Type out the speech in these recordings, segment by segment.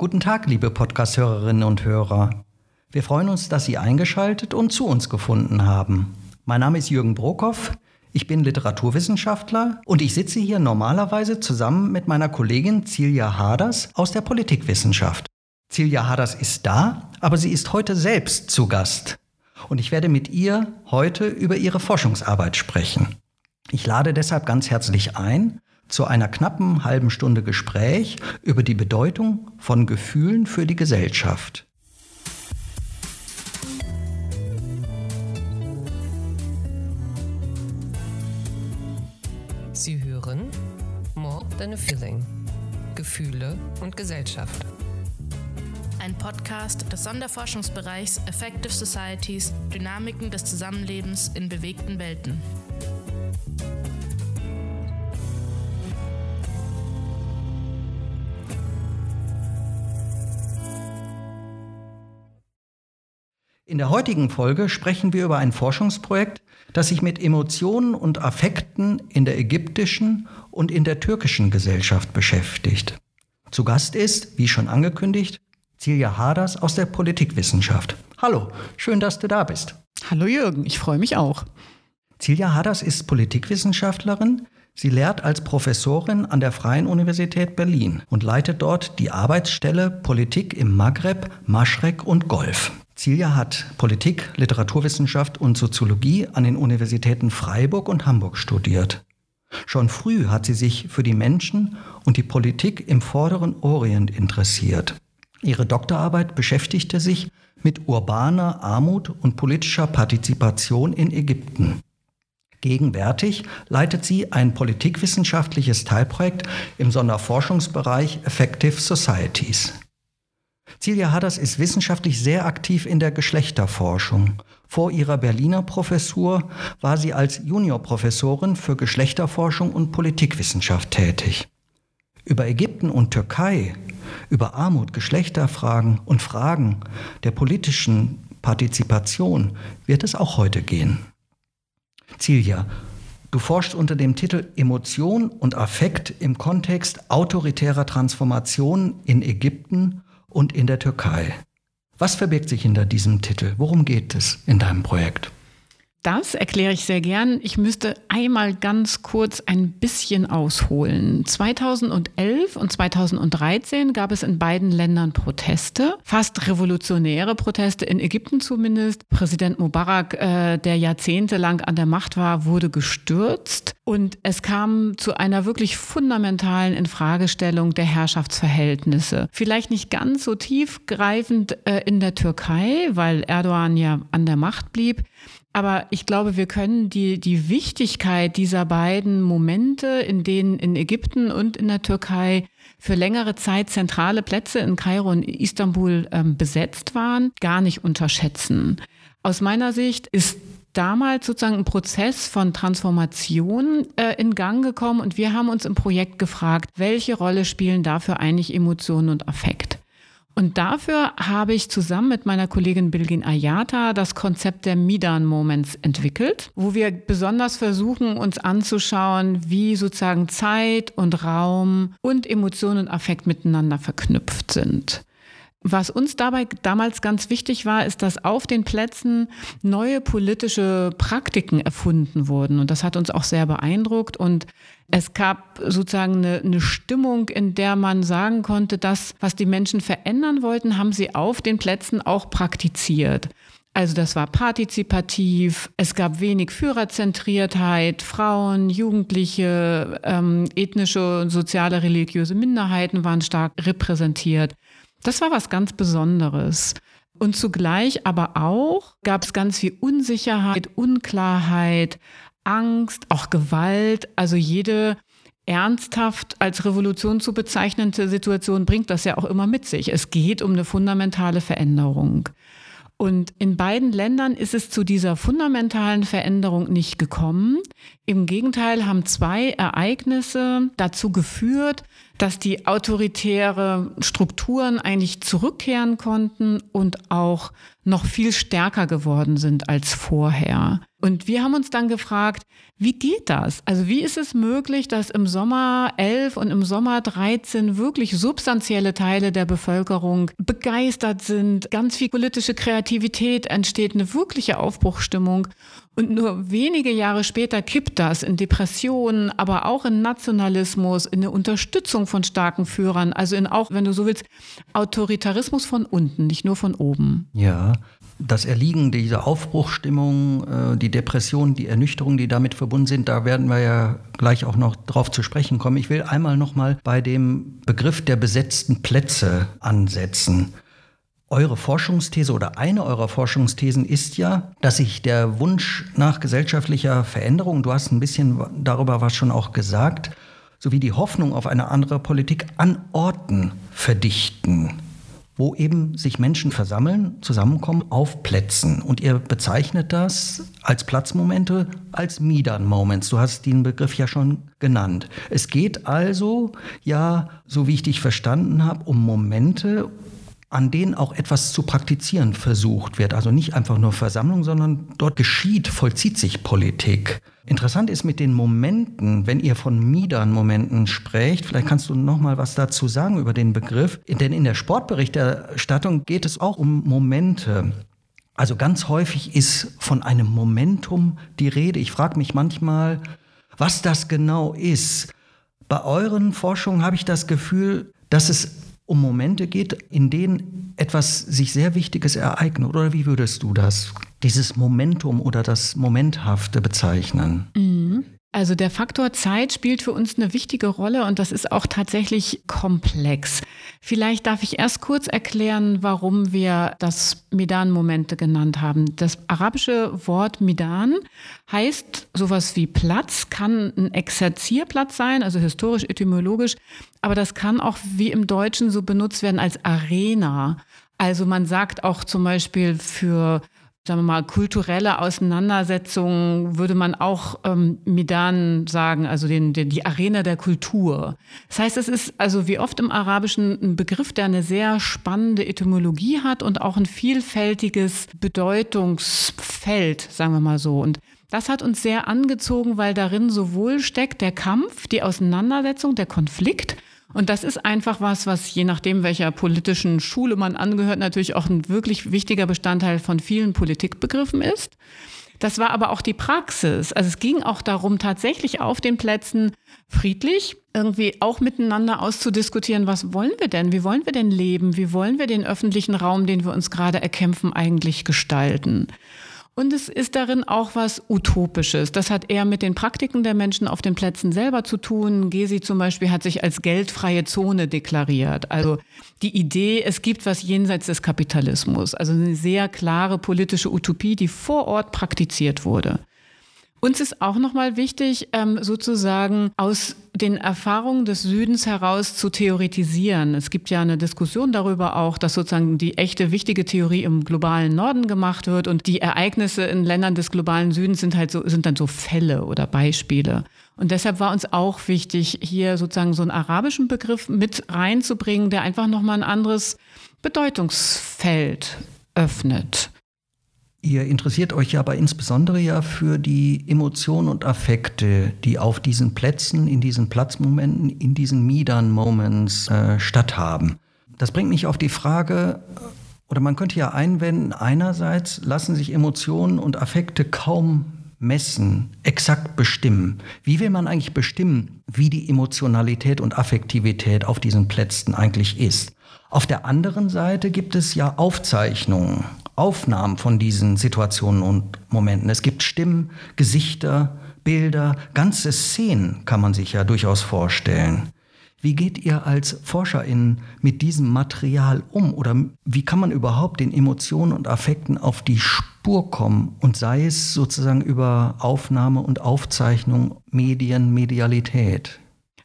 Guten Tag, liebe Podcast-Hörerinnen und Hörer. Wir freuen uns, dass Sie eingeschaltet und zu uns gefunden haben. Mein Name ist Jürgen Brokoff. Ich bin Literaturwissenschaftler und ich sitze hier normalerweise zusammen mit meiner Kollegin Silja Haders aus der Politikwissenschaft. Silja Haders ist da, aber sie ist heute selbst zu Gast. Und ich werde mit ihr heute über ihre Forschungsarbeit sprechen. Ich lade deshalb ganz herzlich ein, zu einer knappen halben Stunde Gespräch über die Bedeutung von Gefühlen für die Gesellschaft. Sie hören More Than a Feeling. Gefühle und Gesellschaft. Ein Podcast des Sonderforschungsbereichs Effective Societies, Dynamiken des Zusammenlebens in bewegten Welten. In der heutigen Folge sprechen wir über ein Forschungsprojekt, das sich mit Emotionen und Affekten in der ägyptischen und in der türkischen Gesellschaft beschäftigt. Zu Gast ist, wie schon angekündigt, Silja Haders aus der Politikwissenschaft. Hallo, schön, dass du da bist. Hallo Jürgen, ich freue mich auch. Silja Haders ist Politikwissenschaftlerin. Sie lehrt als Professorin an der Freien Universität Berlin und leitet dort die Arbeitsstelle Politik im Maghreb, Maschrek und Golf. Silja hat Politik, Literaturwissenschaft und Soziologie an den Universitäten Freiburg und Hamburg studiert. Schon früh hat sie sich für die Menschen und die Politik im vorderen Orient interessiert. Ihre Doktorarbeit beschäftigte sich mit urbaner Armut und politischer Partizipation in Ägypten. Gegenwärtig leitet sie ein politikwissenschaftliches Teilprojekt im Sonderforschungsbereich Effective Societies. Silja Hadders ist wissenschaftlich sehr aktiv in der Geschlechterforschung. Vor ihrer Berliner Professur war sie als Juniorprofessorin für Geschlechterforschung und Politikwissenschaft tätig. Über Ägypten und Türkei, über Armut, Geschlechterfragen und Fragen der politischen Partizipation wird es auch heute gehen. Silja, du forschst unter dem Titel Emotion und Affekt im Kontext autoritärer Transformation in Ägypten und in der Türkei. Was verbirgt sich hinter diesem Titel? Worum geht es in deinem Projekt? Das erkläre ich sehr gern. Ich müsste einmal ganz kurz ein bisschen ausholen. 2011 und 2013 gab es in beiden Ländern Proteste, fast revolutionäre Proteste, in Ägypten zumindest. Präsident Mubarak, äh, der jahrzehntelang an der Macht war, wurde gestürzt und es kam zu einer wirklich fundamentalen Infragestellung der Herrschaftsverhältnisse. Vielleicht nicht ganz so tiefgreifend äh, in der Türkei, weil Erdogan ja an der Macht blieb. Aber ich glaube, wir können die, die Wichtigkeit dieser beiden Momente, in denen in Ägypten und in der Türkei für längere Zeit zentrale Plätze in Kairo und Istanbul ähm, besetzt waren, gar nicht unterschätzen. Aus meiner Sicht ist damals sozusagen ein Prozess von Transformation äh, in Gang gekommen und wir haben uns im Projekt gefragt, welche Rolle spielen dafür eigentlich Emotionen und Affekt? Und dafür habe ich zusammen mit meiner Kollegin Bilgin Ayata das Konzept der Midan Moments entwickelt, wo wir besonders versuchen, uns anzuschauen, wie sozusagen Zeit und Raum und Emotion und Affekt miteinander verknüpft sind. Was uns dabei damals ganz wichtig war, ist, dass auf den Plätzen neue politische Praktiken erfunden wurden. Und das hat uns auch sehr beeindruckt. Und es gab sozusagen eine, eine, Stimmung, in der man sagen konnte, das, was die Menschen verändern wollten, haben sie auf den Plätzen auch praktiziert. Also das war partizipativ, es gab wenig Führerzentriertheit, Frauen, Jugendliche, ähm, ethnische und soziale religiöse Minderheiten waren stark repräsentiert. Das war was ganz Besonderes. Und zugleich aber auch gab es ganz viel Unsicherheit, Unklarheit, Angst, auch Gewalt. Also jede ernsthaft als Revolution zu bezeichnende Situation bringt das ja auch immer mit sich. Es geht um eine fundamentale Veränderung. Und in beiden Ländern ist es zu dieser fundamentalen Veränderung nicht gekommen. Im Gegenteil haben zwei Ereignisse dazu geführt, dass die autoritäre Strukturen eigentlich zurückkehren konnten und auch noch viel stärker geworden sind als vorher. Und wir haben uns dann gefragt, wie geht das? Also wie ist es möglich, dass im Sommer 11 und im Sommer 13 wirklich substanzielle Teile der Bevölkerung begeistert sind, ganz viel politische Kreativität entsteht, eine wirkliche Aufbruchstimmung und nur wenige Jahre später kippt das in Depressionen, aber auch in Nationalismus, in eine Unterstützung von starken Führern, also in auch, wenn du so willst, Autoritarismus von unten, nicht nur von oben. Ja, das Erliegen dieser Aufbruchstimmung, äh, die Depression, die Ernüchterung, die damit verbunden sind, da werden wir ja gleich auch noch drauf zu sprechen kommen. Ich will einmal noch mal bei dem Begriff der besetzten Plätze ansetzen. Eure Forschungsthese oder eine eurer Forschungsthesen ist ja, dass sich der Wunsch nach gesellschaftlicher Veränderung, du hast ein bisschen darüber was schon auch gesagt, sowie die Hoffnung auf eine andere Politik an Orten verdichten, wo eben sich Menschen versammeln, zusammenkommen auf Plätzen. Und ihr bezeichnet das als Platzmomente, als Midan Moments. Du hast den Begriff ja schon genannt. Es geht also ja, so wie ich dich verstanden habe, um Momente, an denen auch etwas zu praktizieren versucht wird. Also nicht einfach nur Versammlung, sondern dort geschieht, vollzieht sich Politik. Interessant ist mit den Momenten, wenn ihr von Midan-Momenten sprecht, vielleicht kannst du noch mal was dazu sagen über den Begriff, denn in der Sportberichterstattung geht es auch um Momente. Also ganz häufig ist von einem Momentum die Rede. Ich frage mich manchmal, was das genau ist. Bei euren Forschungen habe ich das Gefühl, dass es um Momente geht, in denen etwas sich sehr Wichtiges ereignet. Oder wie würdest du das, dieses Momentum oder das Momenthafte bezeichnen? Mhm. Also der Faktor Zeit spielt für uns eine wichtige Rolle und das ist auch tatsächlich komplex. Vielleicht darf ich erst kurz erklären, warum wir das Midan-Momente genannt haben. Das arabische Wort Midan heißt sowas wie Platz, kann ein Exerzierplatz sein, also historisch, etymologisch, aber das kann auch wie im Deutschen so benutzt werden als Arena. Also man sagt auch zum Beispiel für sagen wir mal, kulturelle Auseinandersetzungen würde man auch ähm, Midan sagen, also den, den, die Arena der Kultur. Das heißt, es ist also wie oft im Arabischen ein Begriff, der eine sehr spannende Etymologie hat und auch ein vielfältiges Bedeutungsfeld, sagen wir mal so. Und das hat uns sehr angezogen, weil darin sowohl steckt der Kampf, die Auseinandersetzung, der Konflikt, und das ist einfach was, was je nachdem, welcher politischen Schule man angehört, natürlich auch ein wirklich wichtiger Bestandteil von vielen Politikbegriffen ist. Das war aber auch die Praxis. Also es ging auch darum, tatsächlich auf den Plätzen friedlich irgendwie auch miteinander auszudiskutieren, was wollen wir denn? Wie wollen wir denn leben? Wie wollen wir den öffentlichen Raum, den wir uns gerade erkämpfen, eigentlich gestalten? Und es ist darin auch was Utopisches. Das hat eher mit den Praktiken der Menschen auf den Plätzen selber zu tun. Gesi zum Beispiel hat sich als geldfreie Zone deklariert. Also die Idee, es gibt was jenseits des Kapitalismus. Also eine sehr klare politische Utopie, die vor Ort praktiziert wurde. Uns ist auch nochmal wichtig, ähm, sozusagen aus den Erfahrungen des Südens heraus zu theoretisieren. Es gibt ja eine Diskussion darüber auch, dass sozusagen die echte wichtige Theorie im globalen Norden gemacht wird und die Ereignisse in Ländern des globalen Südens sind halt so, sind dann so Fälle oder Beispiele. Und deshalb war uns auch wichtig, hier sozusagen so einen arabischen Begriff mit reinzubringen, der einfach nochmal ein anderes Bedeutungsfeld öffnet. Ihr interessiert euch aber insbesondere ja für die Emotionen und Affekte, die auf diesen Plätzen, in diesen Platzmomenten, in diesen Midan-Moments äh, statthaben. Das bringt mich auf die Frage, oder man könnte ja einwenden, einerseits lassen sich Emotionen und Affekte kaum messen, exakt bestimmen. Wie will man eigentlich bestimmen, wie die Emotionalität und Affektivität auf diesen Plätzen eigentlich ist? Auf der anderen Seite gibt es ja Aufzeichnungen, Aufnahmen von diesen Situationen und Momenten. Es gibt Stimmen, Gesichter, Bilder, ganze Szenen kann man sich ja durchaus vorstellen. Wie geht ihr als ForscherInnen mit diesem Material um? Oder wie kann man überhaupt den Emotionen und Affekten auf die Spur kommen? Und sei es sozusagen über Aufnahme und Aufzeichnung, Medien, Medialität?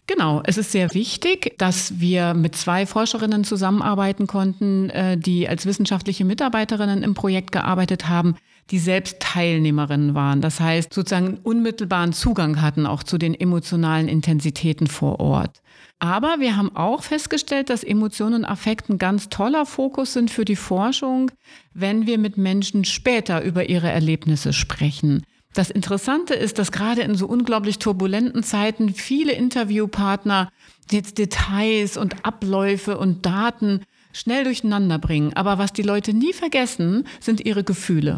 Genau, es ist sehr wichtig, dass wir mit zwei Forscherinnen zusammenarbeiten konnten, äh, die als wissenschaftliche Mitarbeiterinnen im Projekt gearbeitet haben, die selbst Teilnehmerinnen waren. Das heißt, sozusagen unmittelbaren Zugang hatten auch zu den emotionalen Intensitäten vor Ort. Aber wir haben auch festgestellt, dass Emotionen und Affekt ein ganz toller Fokus sind für die Forschung, wenn wir mit Menschen später über ihre Erlebnisse sprechen. Das Interessante ist, dass gerade in so unglaublich turbulenten Zeiten viele Interviewpartner jetzt Details und Abläufe und Daten schnell durcheinander bringen. Aber was die Leute nie vergessen, sind ihre Gefühle.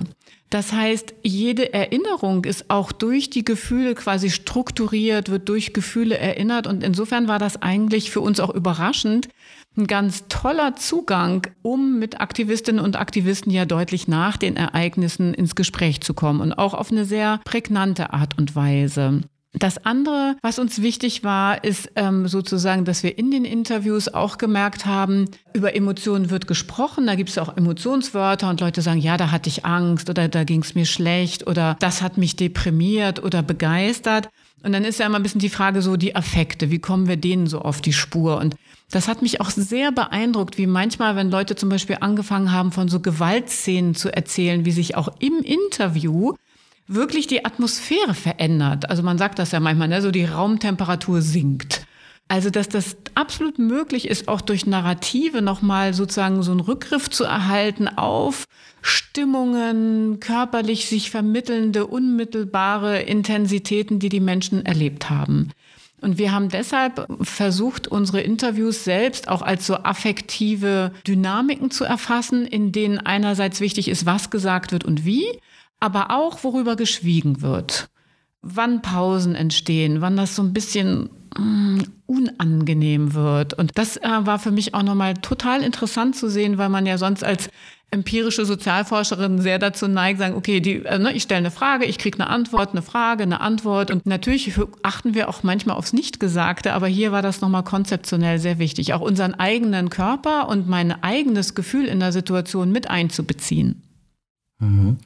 Das heißt, jede Erinnerung ist auch durch die Gefühle quasi strukturiert, wird durch Gefühle erinnert. Und insofern war das eigentlich für uns auch überraschend, ein ganz toller Zugang, um mit Aktivistinnen und Aktivisten ja deutlich nach den Ereignissen ins Gespräch zu kommen und auch auf eine sehr prägnante Art und Weise. Das andere, was uns wichtig war, ist ähm, sozusagen, dass wir in den Interviews auch gemerkt haben, über Emotionen wird gesprochen. Da gibt es auch Emotionswörter und Leute sagen, ja, da hatte ich Angst oder da ging es mir schlecht oder das hat mich deprimiert oder begeistert. Und dann ist ja immer ein bisschen die Frage so, die Affekte, wie kommen wir denen so auf die Spur? Und das hat mich auch sehr beeindruckt, wie manchmal, wenn Leute zum Beispiel angefangen haben, von so Gewaltszenen zu erzählen, wie sich auch im Interview wirklich die Atmosphäre verändert. Also man sagt das ja manchmal, ne? so die Raumtemperatur sinkt. Also, dass das absolut möglich ist, auch durch Narrative nochmal sozusagen so einen Rückgriff zu erhalten auf Stimmungen, körperlich sich vermittelnde, unmittelbare Intensitäten, die die Menschen erlebt haben. Und wir haben deshalb versucht, unsere Interviews selbst auch als so affektive Dynamiken zu erfassen, in denen einerseits wichtig ist, was gesagt wird und wie, aber auch worüber geschwiegen wird. Wann Pausen entstehen, wann das so ein bisschen mm, unangenehm wird. Und das äh, war für mich auch nochmal total interessant zu sehen, weil man ja sonst als empirische Sozialforscherin sehr dazu neigt, sagen, okay, die, äh, ne, ich stelle eine Frage, ich kriege eine Antwort, eine Frage, eine Antwort. Und natürlich achten wir auch manchmal aufs Nichtgesagte, aber hier war das nochmal konzeptionell sehr wichtig, auch unseren eigenen Körper und mein eigenes Gefühl in der Situation mit einzubeziehen. Mhm.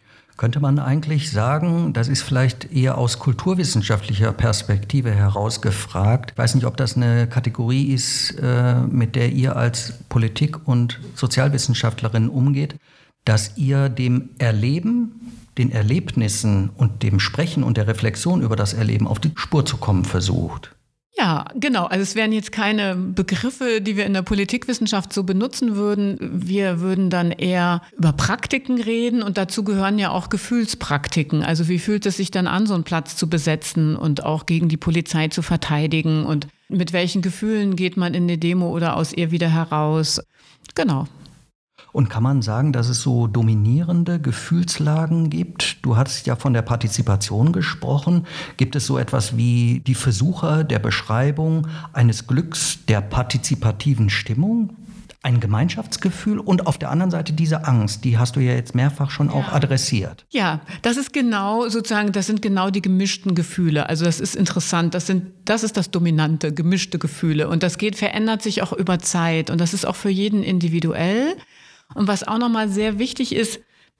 Könnte man eigentlich sagen, das ist vielleicht eher aus kulturwissenschaftlicher Perspektive heraus gefragt. Ich weiß nicht, ob das eine Kategorie ist, äh, mit der ihr als Politik- und Sozialwissenschaftlerin umgeht, dass ihr dem Erleben, den Erlebnissen und dem Sprechen und der Reflexion über das Erleben auf die Spur zu kommen versucht. Ja, genau. Also es wären jetzt keine Begriffe, die wir in der Politikwissenschaft so benutzen würden. Wir würden dann eher über Praktiken reden und dazu gehören ja auch Gefühlspraktiken. Also wie fühlt es sich dann an, so einen Platz zu besetzen und auch gegen die Polizei zu verteidigen und mit welchen Gefühlen geht man in eine Demo oder aus ihr wieder heraus? Genau. Und kann man sagen, dass es so dominierende Gefühlslagen gibt? Du hast ja von der Partizipation gesprochen. Gibt es so etwas wie die Versuche der Beschreibung eines Glücks der partizipativen Stimmung? ein Gemeinschaftsgefühl und auf der anderen Seite diese Angst, die hast du ja jetzt mehrfach schon auch adressiert. Ja, das ist genau sozusagen, das sind genau die gemischten Gefühle. Also das ist interessant, das sind das ist das dominante, gemischte Gefühle und das geht verändert sich auch über Zeit und das ist auch für jeden individuell. Und was auch nochmal sehr wichtig ist,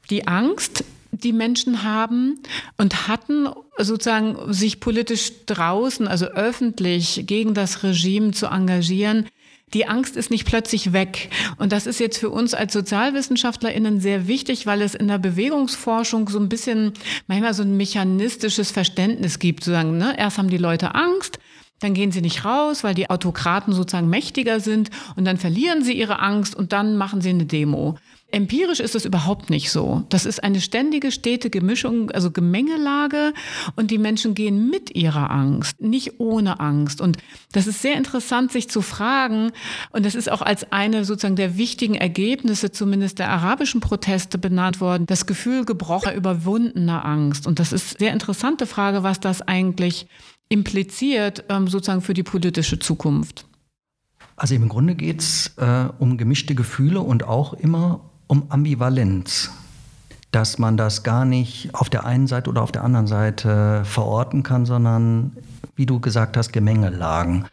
die Angst, die Menschen haben und hatten, sozusagen sich politisch draußen, also öffentlich gegen das Regime zu engagieren, die Angst ist nicht plötzlich weg. Und das ist jetzt für uns als SozialwissenschaftlerInnen sehr wichtig, weil es in der Bewegungsforschung so ein bisschen manchmal so ein mechanistisches Verständnis gibt. Sozusagen, ne? Erst haben die Leute Angst, dann gehen sie nicht raus, weil die Autokraten sozusagen mächtiger sind und dann verlieren sie ihre Angst und dann machen sie eine Demo. Empirisch ist das überhaupt nicht so. Das ist eine ständige, stetige Mischung, also Gemengelage und die Menschen gehen mit ihrer Angst, nicht ohne Angst. Und das ist sehr interessant, sich zu fragen und das ist auch als eine sozusagen der wichtigen Ergebnisse zumindest der arabischen Proteste benannt worden, das Gefühl gebrochener, überwundener Angst. Und das ist sehr interessante Frage, was das eigentlich impliziert, ähm, sozusagen für die politische Zukunft? Also im Grunde geht es äh, um gemischte Gefühle und auch immer um Ambivalenz. Dass man das gar nicht auf der einen Seite oder auf der anderen Seite verorten kann, sondern, wie du gesagt hast, Gemengelagen.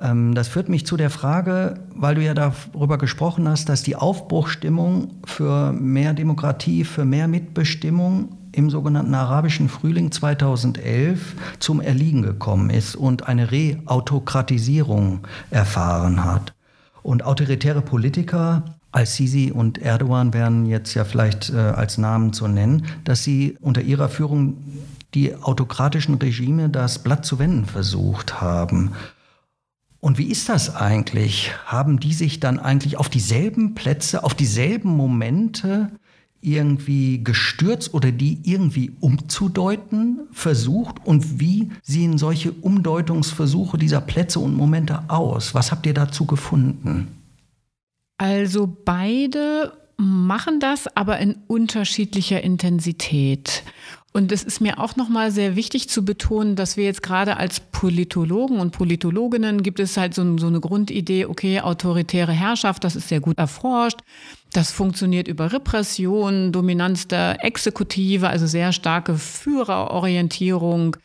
Ähm, das führt mich zu der Frage, weil du ja darüber gesprochen hast, dass die Aufbruchstimmung für mehr Demokratie, für mehr Mitbestimmung im sogenannten arabischen Frühling 2011 zum Erliegen gekommen ist und eine Reautokratisierung erfahren hat. Und autoritäre Politiker als Sisi und Erdogan wären jetzt ja vielleicht äh, als Namen zu nennen, dass sie unter ihrer Führung die autokratischen Regime das Blatt zu wenden versucht haben. Und wie ist das eigentlich? Haben die sich dann eigentlich auf dieselben Plätze, auf dieselben Momente irgendwie gestürzt oder die irgendwie umzudeuten versucht? Und wie sehen solche Umdeutungsversuche dieser Plätze und Momente aus? Was habt ihr dazu gefunden? Also beide machen das, aber in unterschiedlicher Intensität. Und es ist mir auch nochmal sehr wichtig zu betonen, dass wir jetzt gerade als Politologen und Politologinnen gibt es halt so, so, eine Grundidee, okay, autoritäre Herrschaft, das ist sehr gut erforscht. Das funktioniert über Repression, Dominanz der Exekutive, also sehr starke Führerorientierung.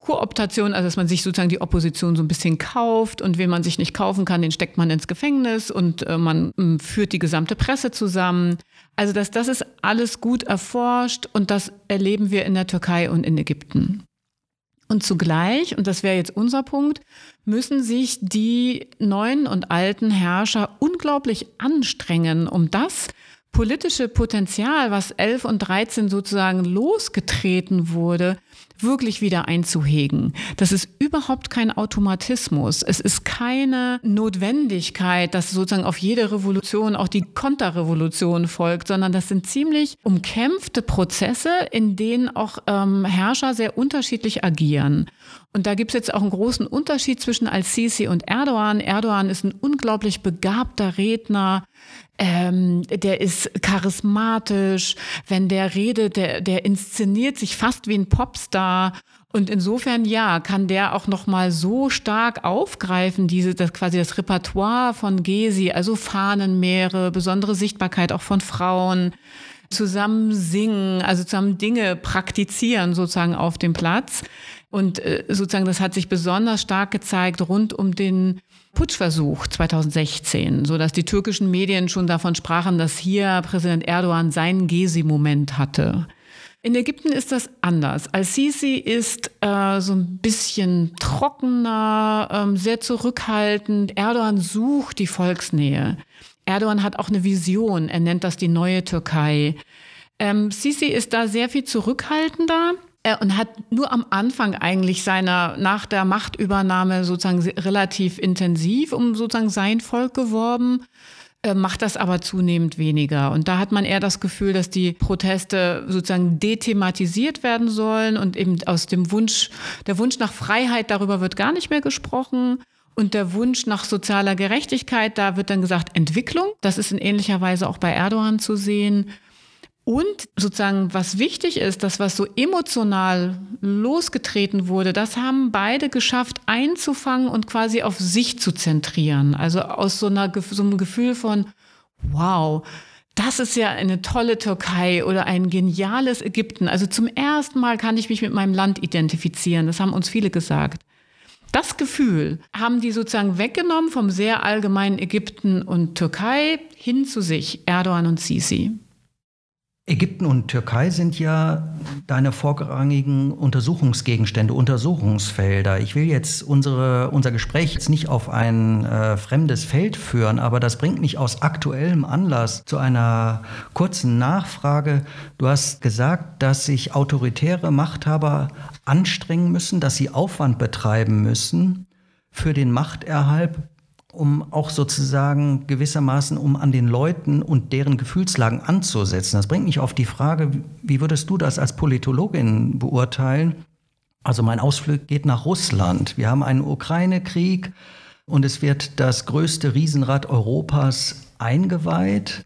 Kooptation, also dass man sich sozusagen die Opposition so ein bisschen kauft und wen man sich nicht kaufen kann, den steckt man ins Gefängnis und äh, man äh, führt die gesamte Presse zusammen. Also dass das ist alles gut erforscht und das erleben wir in der Türkei und in Ägypten. Und zugleich, und das wäre jetzt unser Punkt, müssen sich die neuen und alten Herrscher unglaublich anstrengen, um das politische Potenzial, was 11 und 13 sozusagen losgetreten wurde, wirklich wieder einzuhegen. Das ist überhaupt kein Automatismus. Es ist keine Notwendigkeit, dass sozusagen auf jede Revolution auch die Konterrevolution folgt, sondern das sind ziemlich umkämpfte Prozesse, in denen auch ähm, Herrscher sehr unterschiedlich agieren. Und da gibt es jetzt auch einen großen Unterschied zwischen Al-Sisi und Erdogan. Erdogan ist ein unglaublich begabter Redner. Ähm, der ist charismatisch. Wenn der redet, der, der inszeniert sich fast wie ein Popstar. Und insofern, ja, kann der auch nochmal so stark aufgreifen, diese, das quasi das Repertoire von Gesi, also Fahnenmeere, besondere Sichtbarkeit auch von Frauen, zusammen singen, also zusammen Dinge praktizieren sozusagen auf dem Platz. Und äh, sozusagen, das hat sich besonders stark gezeigt rund um den Putschversuch 2016, so dass die türkischen Medien schon davon sprachen, dass hier Präsident Erdogan seinen Gesi-Moment hatte. In Ägypten ist das anders. Al-Sisi ist äh, so ein bisschen trockener, ähm, sehr zurückhaltend. Erdogan sucht die Volksnähe. Erdogan hat auch eine Vision. Er nennt das die neue Türkei. Ähm, Sisi ist da sehr viel zurückhaltender und hat nur am Anfang eigentlich seiner, nach der Machtübernahme sozusagen relativ intensiv um sozusagen sein Volk geworben, äh, macht das aber zunehmend weniger. Und da hat man eher das Gefühl, dass die Proteste sozusagen dethematisiert werden sollen und eben aus dem Wunsch, der Wunsch nach Freiheit, darüber wird gar nicht mehr gesprochen. Und der Wunsch nach sozialer Gerechtigkeit, da wird dann gesagt Entwicklung. Das ist in ähnlicher Weise auch bei Erdogan zu sehen. Und sozusagen, was wichtig ist, das, was so emotional losgetreten wurde, das haben beide geschafft einzufangen und quasi auf sich zu zentrieren. Also aus so, einer, so einem Gefühl von, wow, das ist ja eine tolle Türkei oder ein geniales Ägypten. Also zum ersten Mal kann ich mich mit meinem Land identifizieren. Das haben uns viele gesagt. Das Gefühl haben die sozusagen weggenommen vom sehr allgemeinen Ägypten und Türkei hin zu sich, Erdogan und Sisi. Ägypten und Türkei sind ja deine vorrangigen Untersuchungsgegenstände, Untersuchungsfelder. Ich will jetzt unsere, unser Gespräch jetzt nicht auf ein äh, fremdes Feld führen, aber das bringt mich aus aktuellem Anlass zu einer kurzen Nachfrage. Du hast gesagt, dass sich autoritäre Machthaber anstrengen müssen, dass sie Aufwand betreiben müssen für den Machterhalt um auch sozusagen gewissermaßen, um an den Leuten und deren Gefühlslagen anzusetzen. Das bringt mich auf die Frage, wie würdest du das als Politologin beurteilen? Also mein Ausflug geht nach Russland. Wir haben einen Ukraine-Krieg und es wird das größte Riesenrad Europas eingeweiht.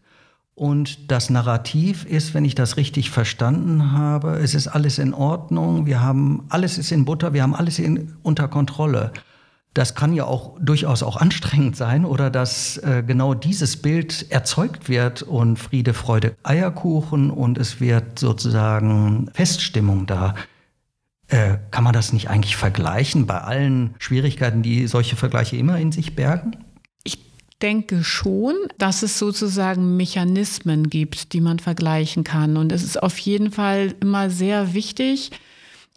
Und das Narrativ ist, wenn ich das richtig verstanden habe, es ist alles in Ordnung, wir haben alles ist in Butter, wir haben alles in, unter Kontrolle. Das kann ja auch durchaus auch anstrengend sein oder dass äh, genau dieses Bild erzeugt wird und Friede, Freude, Eierkuchen und es wird sozusagen Feststimmung da. Äh, kann man das nicht eigentlich vergleichen bei allen Schwierigkeiten, die solche Vergleiche immer in sich bergen? Ich denke schon, dass es sozusagen Mechanismen gibt, die man vergleichen kann. Und es ist auf jeden Fall immer sehr wichtig,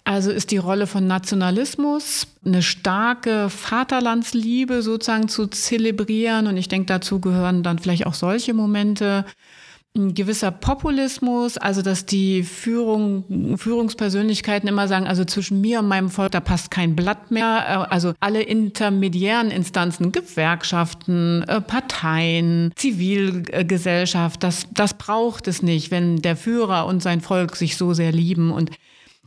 also ist die Rolle von Nationalismus, eine starke Vaterlandsliebe sozusagen zu zelebrieren. Und ich denke, dazu gehören dann vielleicht auch solche Momente. ein gewisser Populismus, also dass die Führung, Führungspersönlichkeiten immer sagen, also zwischen mir und meinem Volk, da passt kein Blatt mehr. Äh, also alle intermediären Instanzen, Gewerkschaften, äh, Parteien, Zivilgesellschaft, das, das braucht es nicht, wenn der Führer und sein Volk sich so sehr lieben. Und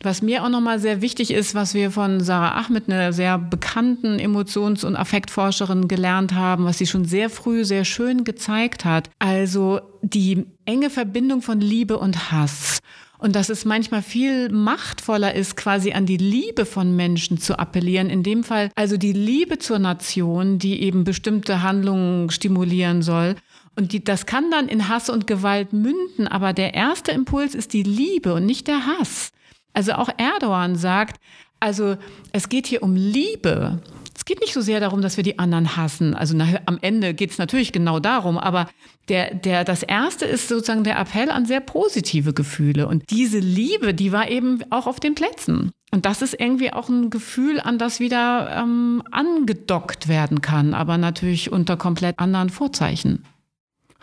was mir auch nochmal sehr wichtig ist, was wir von Sarah Ahmed, einer sehr bekannten Emotions- und Affektforscherin, gelernt haben, was sie schon sehr früh sehr schön gezeigt hat. Also die enge Verbindung von Liebe und Hass. Und dass es manchmal viel machtvoller ist, quasi an die Liebe von Menschen zu appellieren. In dem Fall also die Liebe zur Nation, die eben bestimmte Handlungen stimulieren soll. Und die, das kann dann in Hass und Gewalt münden, aber der erste Impuls ist die Liebe und nicht der Hass. Also auch Erdogan sagt, also es geht hier um Liebe. Es geht nicht so sehr darum, dass wir die anderen hassen. Also nach, am Ende geht es natürlich genau darum, aber der, der, das erste ist sozusagen der Appell an sehr positive Gefühle. Und diese Liebe, die war eben auch auf den Plätzen. Und das ist irgendwie auch ein Gefühl, an das wieder ähm, angedockt werden kann, aber natürlich unter komplett anderen Vorzeichen.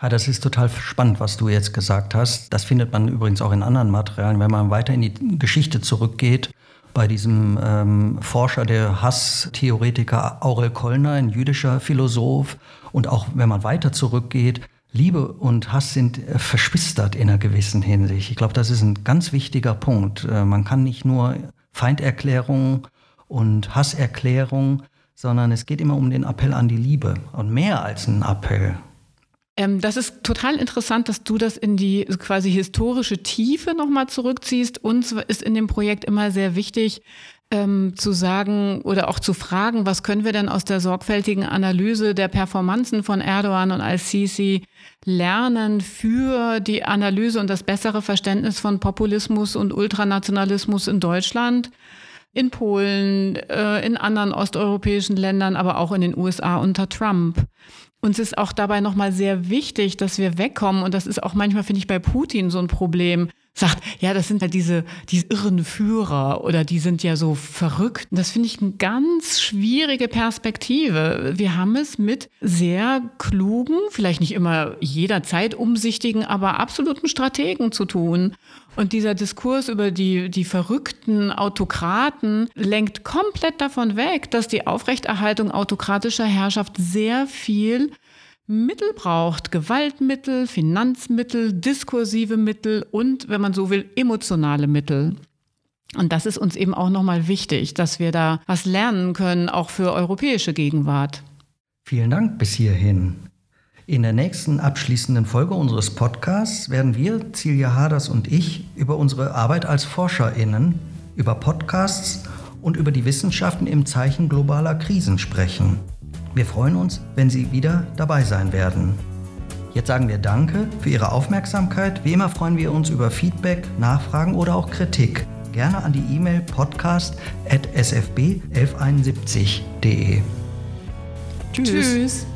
Ja, das ist total spannend, was du jetzt gesagt hast. Das findet man übrigens auch in anderen Materialien, wenn man weiter in die Geschichte zurückgeht. Bei diesem ähm, Forscher, der Hasstheoretiker Aurel Kollner, ein jüdischer Philosoph. Und auch wenn man weiter zurückgeht, Liebe und Hass sind äh, verschwistert in einer gewissen Hinsicht. Ich glaube, das ist ein ganz wichtiger Punkt. Äh, man kann nicht nur Feinderklärung und Hasserklärung, sondern es geht immer um den Appell an die Liebe und mehr als ein Appell. Ähm, das ist total interessant, dass du das in die quasi historische Tiefe nochmal zurückziehst. Uns ist in dem Projekt immer sehr wichtig, ähm, zu sagen oder auch zu fragen, was können wir denn aus der sorgfältigen Analyse der Performanzen von Erdogan und Al-Sisi lernen für die Analyse und das bessere Verständnis von Populismus und Ultranationalismus in Deutschland, in Polen, äh, in anderen osteuropäischen Ländern, aber auch in den USA unter Trump. Uns ist auch dabei nochmal sehr wichtig, dass wir wegkommen, und das ist auch manchmal, finde ich, bei Putin so ein Problem, sagt, ja, das sind halt diese, diese irren Führer oder die sind ja so verrückt. Das finde ich eine ganz schwierige Perspektive. Wir haben es mit sehr klugen, vielleicht nicht immer jederzeit umsichtigen, aber absoluten Strategen zu tun. Und dieser Diskurs über die, die verrückten Autokraten lenkt komplett davon weg, dass die Aufrechterhaltung autokratischer Herrschaft sehr viel Mittel braucht, Gewaltmittel, Finanzmittel, diskursive Mittel und, wenn man so will, emotionale Mittel. Und das ist uns eben auch nochmal wichtig, dass wir da was lernen können, auch für europäische Gegenwart. Vielen Dank bis hierhin. In der nächsten abschließenden Folge unseres Podcasts werden wir, Silja Haders und ich, über unsere Arbeit als ForscherInnen, über Podcasts und über die Wissenschaften im Zeichen globaler Krisen sprechen. Wir freuen uns, wenn Sie wieder dabei sein werden. Jetzt sagen wir Danke für Ihre Aufmerksamkeit. Wie immer freuen wir uns über Feedback, Nachfragen oder auch Kritik. Gerne an die E-Mail podcast.sfb1171.de. Tschüss. Tschüss.